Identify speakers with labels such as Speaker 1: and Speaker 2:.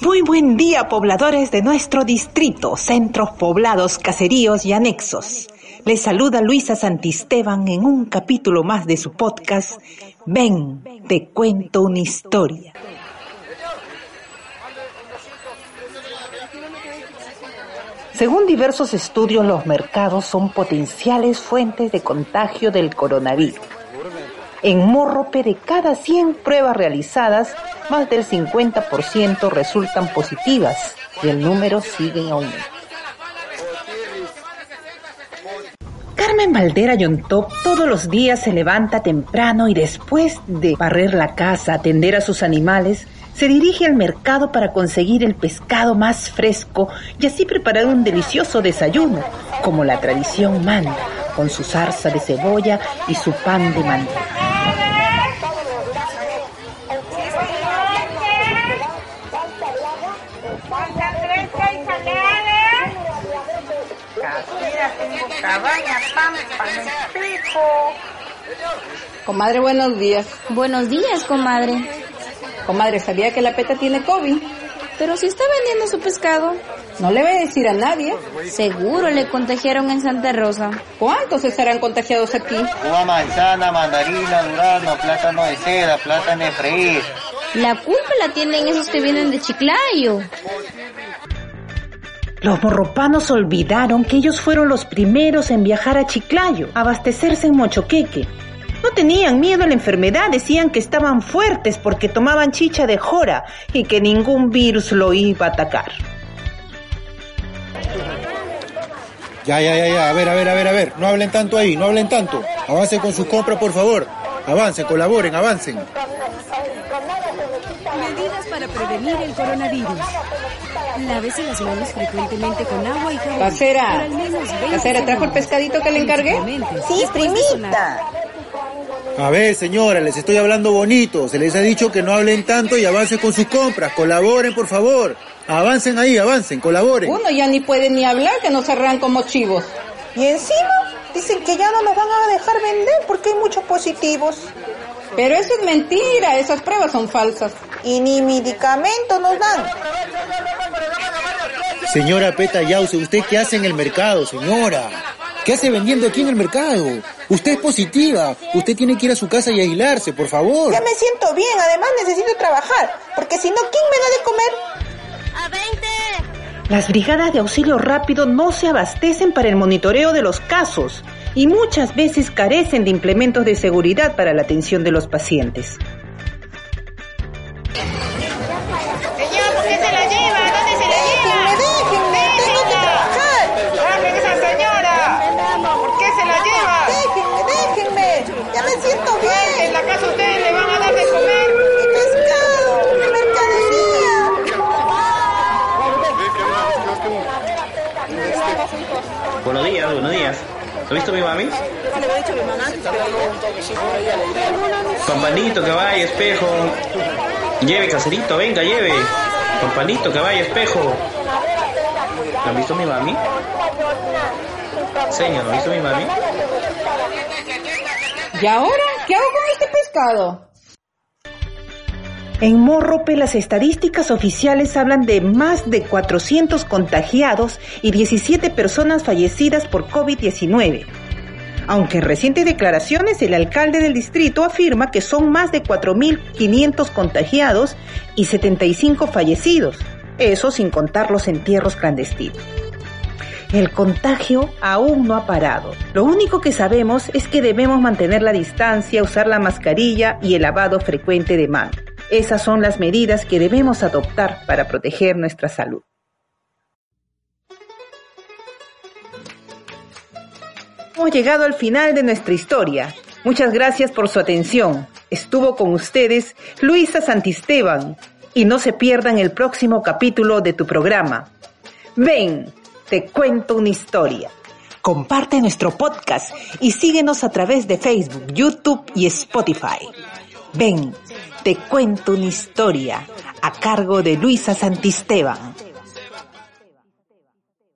Speaker 1: Muy buen día, pobladores de nuestro distrito, centros poblados, caseríos y anexos. Les saluda Luisa Santisteban en un capítulo más de su podcast Ven, te cuento una historia. Según diversos estudios, los mercados son potenciales fuentes de contagio del coronavirus. En Morrope, de cada 100 pruebas realizadas, más del 50% resultan positivas y el número sigue en aumento. Carmen Valdera Yontop todos los días se levanta temprano y después de barrer la casa, atender a sus animales, se dirige al mercado para conseguir el pescado más fresco y así preparar un delicioso desayuno, como la tradición manda, con su zarza de cebolla y su pan de manteca.
Speaker 2: Comadre, buenos días.
Speaker 3: Buenos días, comadre.
Speaker 2: Comadre, ¿sabía que la peta tiene COVID?
Speaker 3: Pero si está vendiendo su pescado.
Speaker 2: No le voy a decir a nadie.
Speaker 3: Seguro le contagiaron en Santa Rosa.
Speaker 2: ¿Cuántos estarán contagiados aquí?
Speaker 4: Una manzana, mandarina, durazno, plátano de seda, plátano de freír.
Speaker 3: La culpa la tienen esos que vienen de Chiclayo.
Speaker 1: Los morropanos olvidaron que ellos fueron los primeros en viajar a Chiclayo, a abastecerse en Mochoqueque. No tenían miedo a la enfermedad, decían que estaban fuertes porque tomaban chicha de jora y que ningún virus lo iba a atacar.
Speaker 5: Ya, ya, ya, ya, a ver, a ver, a ver, a ver, no hablen tanto ahí, no hablen tanto. Avancen con sus compras, por favor. Avancen, colaboren, avancen.
Speaker 6: Para prevenir el coronavirus. Lávese las manos frecuentemente con agua y jabón.
Speaker 2: Casera,
Speaker 6: por al menos 20
Speaker 2: casera, ¿trajo el pescadito que le encargué?
Speaker 1: Sí, primita.
Speaker 5: A ver, señora, les estoy hablando bonito. Se les ha dicho que no hablen tanto y avancen con sus compras. Colaboren, por favor. Avancen ahí, avancen, colaboren.
Speaker 2: Uno ya ni puede ni hablar que nos arran como chivos.
Speaker 7: Y encima dicen que ya no nos van a dejar vender porque hay muchos positivos.
Speaker 2: Pero eso es mentira, esas pruebas son falsas.
Speaker 7: Y ni medicamento nos dan.
Speaker 5: Señora Peta Yause, ¿usted qué hace en el mercado, señora? ¿Qué hace vendiendo aquí en el mercado? Usted es positiva. Usted tiene que ir a su casa y aislarse, por favor.
Speaker 7: Ya me siento bien, además necesito trabajar. Porque si no, ¿quién me da de comer?
Speaker 1: Las brigadas de auxilio rápido no se abastecen para el monitoreo de los casos y muchas veces carecen de implementos de seguridad para la atención de los pacientes.
Speaker 8: Señor, ¿por qué se la lleva? ¿Dónde se la lleva?
Speaker 7: Déjenme, déjenme, tengo que trabajar.
Speaker 8: ¡Hablen esa señora! ¿Por qué se la lleva?
Speaker 7: Déjenme, déjenme. Ya me siento
Speaker 8: En
Speaker 7: bien.
Speaker 8: la casa ustedes le van a dar de comer.
Speaker 7: Mi pescado, mercadería.
Speaker 4: Buenos días, buenos días. ¿Lo ha visto mi mami? Que vaya, espejo. Lleve, caserito, venga, lleve. Pampanito, que vaya, espejo. ¿Lo ha visto mi mami? Señor, ¿lo ha visto mi mami?
Speaker 2: ¿Y ahora qué hago con este pescado?
Speaker 1: En Morrope las estadísticas oficiales hablan de más de 400 contagiados y 17 personas fallecidas por COVID-19. Aunque en recientes declaraciones el alcalde del distrito afirma que son más de 4.500 contagiados y 75 fallecidos, eso sin contar los entierros clandestinos. El contagio aún no ha parado. Lo único que sabemos es que debemos mantener la distancia, usar la mascarilla y el lavado frecuente de manos. Esas son las medidas que debemos adoptar para proteger nuestra salud. Hemos llegado al final de nuestra historia. Muchas gracias por su atención. Estuvo con ustedes Luisa Santisteban y no se pierdan el próximo capítulo de tu programa. Ven, te cuento una historia. Comparte nuestro podcast y síguenos a través de Facebook, YouTube y Spotify. Ven, te cuento una historia a cargo de Luisa Santisteban.